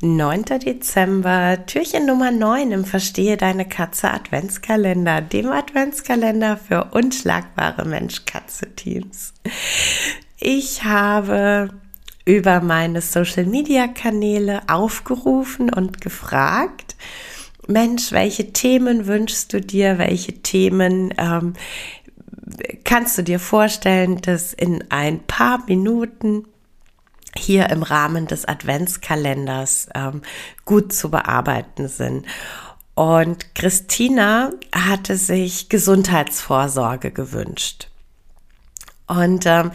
9. Dezember, Türchen Nummer 9 im Verstehe deine Katze Adventskalender, dem Adventskalender für unschlagbare Mensch-Katze-Teams. Ich habe über meine Social-Media-Kanäle aufgerufen und gefragt, Mensch, welche Themen wünschst du dir, welche Themen ähm, kannst du dir vorstellen, dass in ein paar Minuten hier im Rahmen des Adventskalenders ähm, gut zu bearbeiten sind. Und Christina hatte sich Gesundheitsvorsorge gewünscht. Und ähm,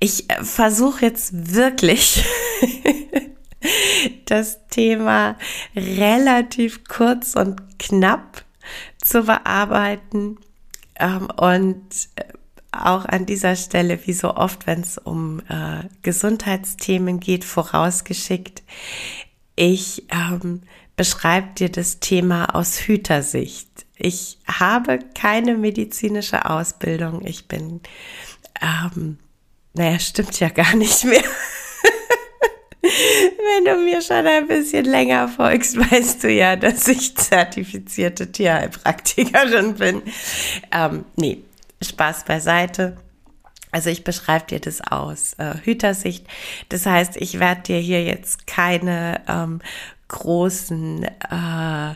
ich versuche jetzt wirklich das Thema relativ kurz und knapp zu bearbeiten. Ähm, und äh, auch an dieser Stelle, wie so oft, wenn es um äh, Gesundheitsthemen geht, vorausgeschickt. Ich ähm, beschreibe dir das Thema aus Hütersicht. Ich habe keine medizinische Ausbildung. Ich bin, ähm, naja, stimmt ja gar nicht mehr. Wenn du mir schon ein bisschen länger folgst, weißt du ja, dass ich zertifizierte Tierheilpraktikerin bin. Ähm, nee, Spaß beiseite. Also ich beschreibe dir das aus äh, Hütersicht. Das heißt, ich werde dir hier jetzt keine ähm, großen äh,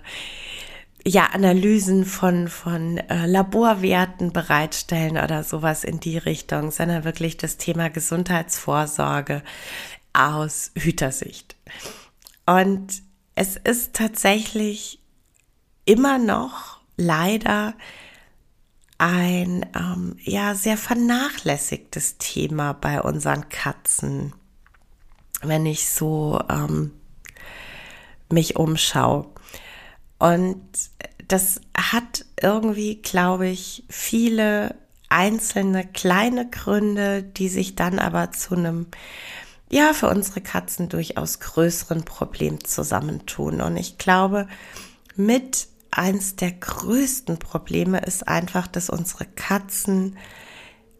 ja, Analysen von, von äh, Laborwerten bereitstellen oder sowas in die Richtung, sondern wirklich das Thema Gesundheitsvorsorge aus Hütersicht. Und es ist tatsächlich immer noch leider ein ähm, ja sehr vernachlässigtes Thema bei unseren Katzen, wenn ich so ähm, mich umschaue. Und das hat irgendwie, glaube ich, viele einzelne kleine Gründe, die sich dann aber zu einem ja für unsere Katzen durchaus größeren Problem zusammentun. Und ich glaube, mit eins der größten Probleme ist einfach, dass unsere Katzen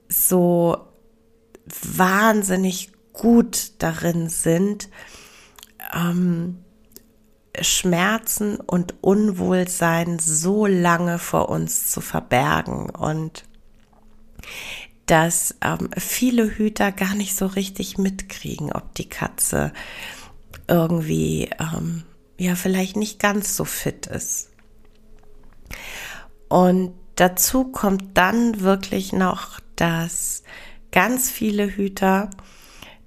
so wahnsinnig gut darin sind, ähm, Schmerzen und Unwohlsein so lange vor uns zu verbergen und dass ähm, viele Hüter gar nicht so richtig mitkriegen, ob die Katze irgendwie ähm, ja vielleicht nicht ganz so fit ist. Und dazu kommt dann wirklich noch, dass ganz viele Hüter,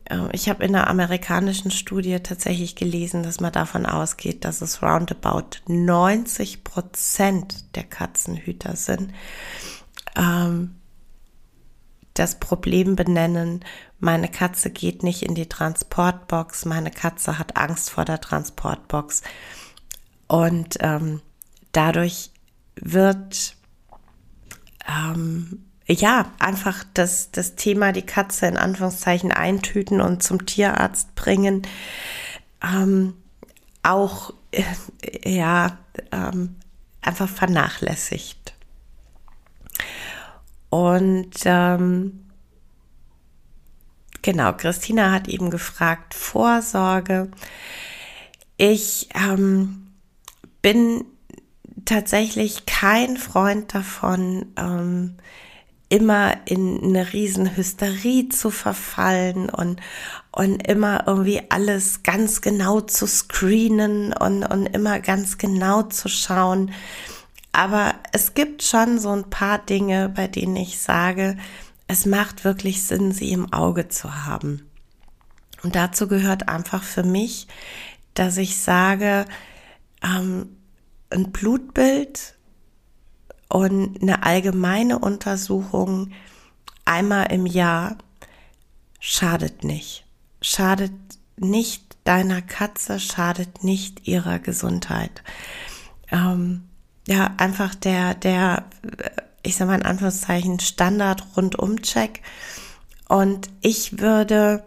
äh, ich habe in einer amerikanischen Studie tatsächlich gelesen, dass man davon ausgeht, dass es roundabout 90 Prozent der Katzenhüter sind, ähm, das Problem benennen, meine Katze geht nicht in die Transportbox, meine Katze hat Angst vor der Transportbox. Und ähm, dadurch wird ähm, ja einfach das, das Thema die Katze in Anführungszeichen eintüten und zum Tierarzt bringen ähm, auch äh, ja ähm, einfach vernachlässigt. Und ähm, genau, Christina hat eben gefragt, Vorsorge. Ich ähm, bin tatsächlich kein Freund davon, ähm, immer in eine riesen Hysterie zu verfallen und, und immer irgendwie alles ganz genau zu screenen und, und immer ganz genau zu schauen. Aber es gibt schon so ein paar Dinge, bei denen ich sage, es macht wirklich Sinn, sie im Auge zu haben. Und dazu gehört einfach für mich, dass ich sage, ähm, ein Blutbild und eine allgemeine Untersuchung einmal im Jahr schadet nicht. Schadet nicht deiner Katze, schadet nicht ihrer Gesundheit. Ähm, ja, einfach der, der, ich sag mal in Anführungszeichen, Standard-Rundum-Check. Und ich würde,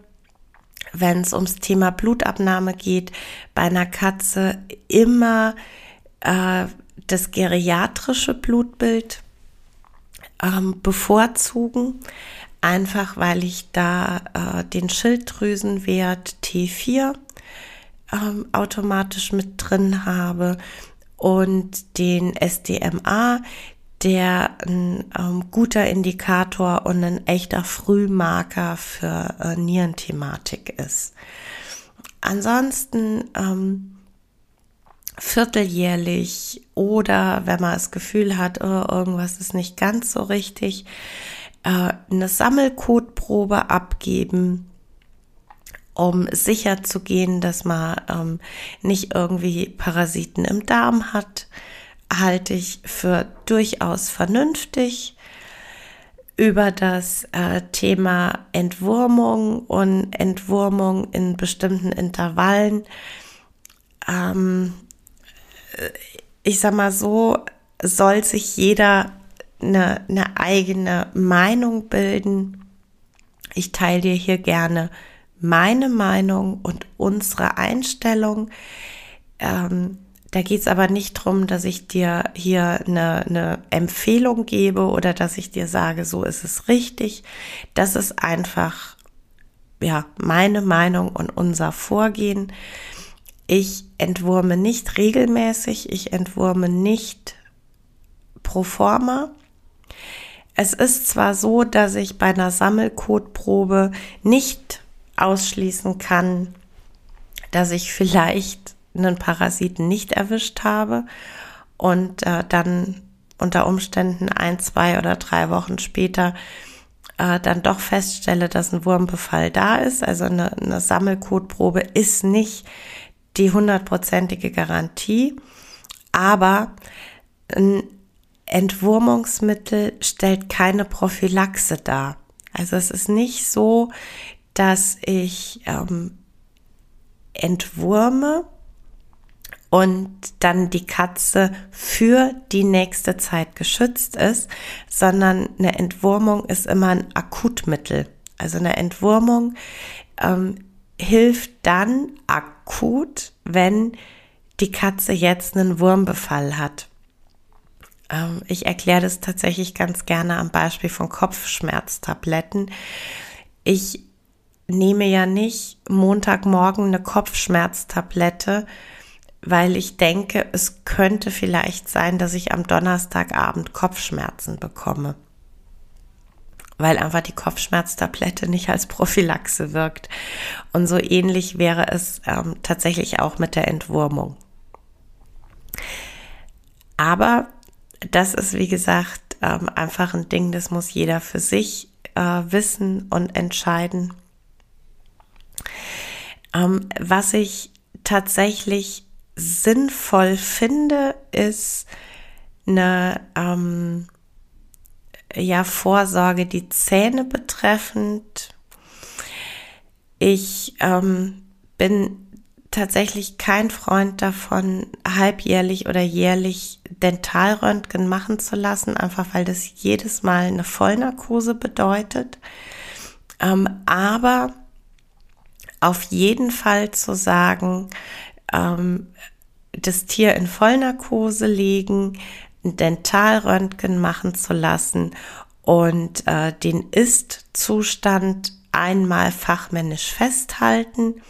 wenn es ums Thema Blutabnahme geht, bei einer Katze immer äh, das geriatrische Blutbild ähm, bevorzugen, einfach weil ich da äh, den Schilddrüsenwert T4 ähm, automatisch mit drin habe und den SDMA, der ein ähm, guter Indikator und ein echter Frühmarker für äh, Nierenthematik ist. Ansonsten ähm, vierteljährlich oder wenn man das Gefühl hat, oh, irgendwas ist nicht ganz so richtig, äh, eine Sammelkotprobe abgeben, um sicher zu gehen, dass man ähm, nicht irgendwie Parasiten im Darm hat, halte ich für durchaus vernünftig. Über das äh, Thema Entwurmung und Entwurmung in bestimmten Intervallen ähm, ich sag mal so, soll sich jeder eine, eine eigene Meinung bilden. Ich teile dir hier gerne meine Meinung und unsere Einstellung. Ähm, da geht es aber nicht darum, dass ich dir hier eine, eine Empfehlung gebe oder dass ich dir sage, so ist es richtig. Das ist einfach ja meine Meinung und unser Vorgehen. Ich entwurme nicht regelmäßig, ich entwurme nicht pro forma. Es ist zwar so, dass ich bei einer Sammelkotprobe nicht ausschließen kann, dass ich vielleicht einen Parasiten nicht erwischt habe und äh, dann unter Umständen ein, zwei oder drei Wochen später äh, dann doch feststelle, dass ein Wurmbefall da ist. Also eine, eine Sammelkotprobe ist nicht die hundertprozentige Garantie, aber ein Entwurmungsmittel stellt keine Prophylaxe dar. Also es ist nicht so, dass ich ähm, entwurme und dann die Katze für die nächste Zeit geschützt ist, sondern eine Entwurmung ist immer ein Akutmittel. Also eine Entwurmung ähm, hilft dann akut, wenn die Katze jetzt einen Wurmbefall hat. Ähm, ich erkläre das tatsächlich ganz gerne am Beispiel von Kopfschmerztabletten. Ich nehme ja nicht Montagmorgen eine Kopfschmerztablette, weil ich denke, es könnte vielleicht sein, dass ich am Donnerstagabend Kopfschmerzen bekomme weil einfach die Kopfschmerztablette nicht als Prophylaxe wirkt. Und so ähnlich wäre es ähm, tatsächlich auch mit der Entwurmung. Aber das ist, wie gesagt, ähm, einfach ein Ding, das muss jeder für sich äh, wissen und entscheiden. Ähm, was ich tatsächlich sinnvoll finde, ist eine ähm, ja, Vorsorge die Zähne betreffend. Ich ähm, bin tatsächlich kein Freund davon, halbjährlich oder jährlich Dentalröntgen machen zu lassen, einfach weil das jedes Mal eine Vollnarkose bedeutet. Ähm, aber auf jeden Fall zu sagen, ähm, das Tier in Vollnarkose legen, ein Dentalröntgen machen zu lassen und äh, den Ist-Zustand einmal fachmännisch festhalten,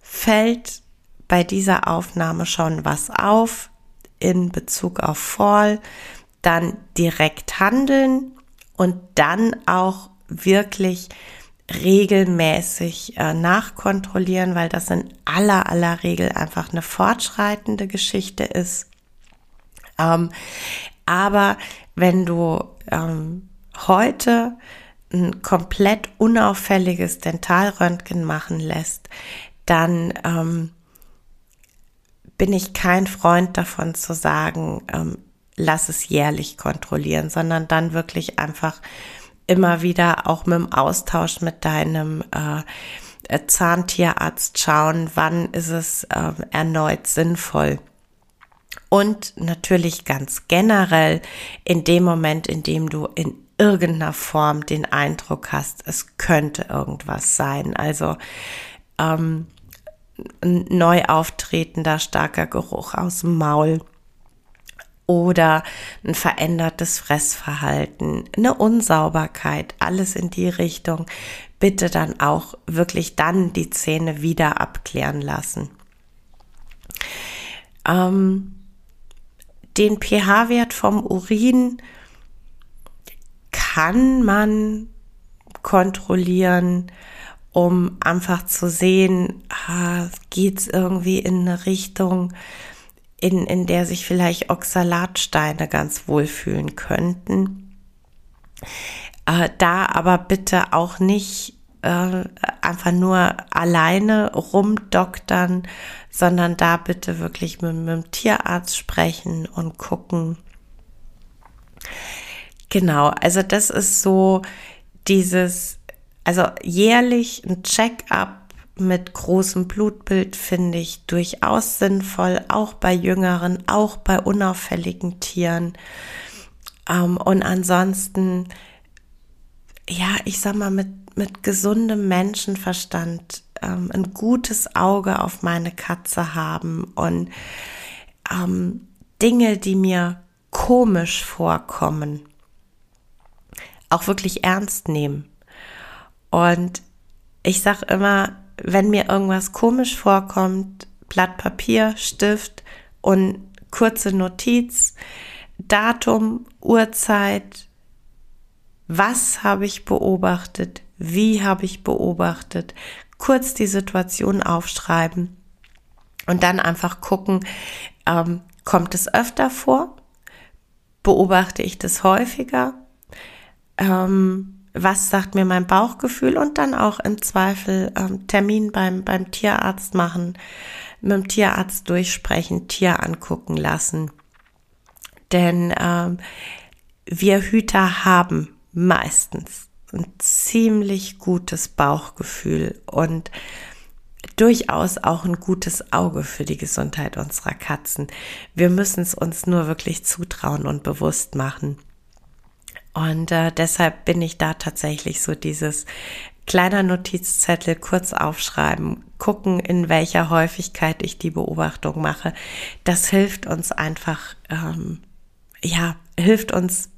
fällt bei dieser Aufnahme schon was auf in Bezug auf Fall, dann direkt handeln und dann auch wirklich regelmäßig äh, nachkontrollieren, weil das in aller aller Regel einfach eine fortschreitende Geschichte ist. Ähm, aber wenn du ähm, heute ein komplett unauffälliges Dentalröntgen machen lässt, dann ähm, bin ich kein Freund davon zu sagen, ähm, lass es jährlich kontrollieren, sondern dann wirklich einfach immer wieder auch mit dem Austausch mit deinem äh, Zahntierarzt schauen, wann ist es äh, erneut sinnvoll und natürlich ganz generell in dem Moment, in dem du in irgendeiner Form den Eindruck hast, es könnte irgendwas sein. Also ähm, neu auftretender starker Geruch aus dem Maul oder ein verändertes Fressverhalten, eine Unsauberkeit, alles in die Richtung. Bitte dann auch wirklich dann die Zähne wieder abklären lassen. Ähm, den pH-Wert vom Urin kann man kontrollieren, um einfach zu sehen, ah, geht es irgendwie in eine Richtung, in, in der sich vielleicht Oxalatsteine ganz wohlfühlen könnten. Äh, da aber bitte auch nicht äh, einfach nur alleine rumdoktern, sondern da bitte wirklich mit, mit dem Tierarzt sprechen und gucken. Genau, also das ist so dieses, also jährlich ein Check-up mit großem Blutbild finde ich durchaus sinnvoll, auch bei jüngeren, auch bei unauffälligen Tieren. Ähm, und ansonsten, ja, ich sag mal, mit, mit gesundem Menschenverstand ähm, ein gutes Auge auf meine Katze haben und ähm, Dinge, die mir komisch vorkommen, auch wirklich ernst nehmen. Und ich sage immer, wenn mir irgendwas komisch vorkommt, Blatt Papier, Stift und kurze Notiz, Datum, Uhrzeit, was habe ich beobachtet, wie habe ich beobachtet, kurz die Situation aufschreiben und dann einfach gucken, ähm, kommt es öfter vor, beobachte ich das häufiger, ähm, was sagt mir mein Bauchgefühl? Und dann auch im Zweifel ähm, Termin beim, beim Tierarzt machen, mit dem Tierarzt durchsprechen, Tier angucken lassen. Denn ähm, wir Hüter haben meistens ein ziemlich gutes Bauchgefühl und durchaus auch ein gutes Auge für die Gesundheit unserer Katzen. Wir müssen es uns nur wirklich zutrauen und bewusst machen. Und äh, deshalb bin ich da tatsächlich so dieses kleiner Notizzettel kurz aufschreiben, gucken, in welcher Häufigkeit ich die Beobachtung mache. Das hilft uns einfach, ähm, ja, hilft uns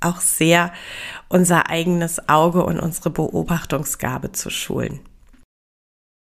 auch sehr, unser eigenes Auge und unsere Beobachtungsgabe zu schulen.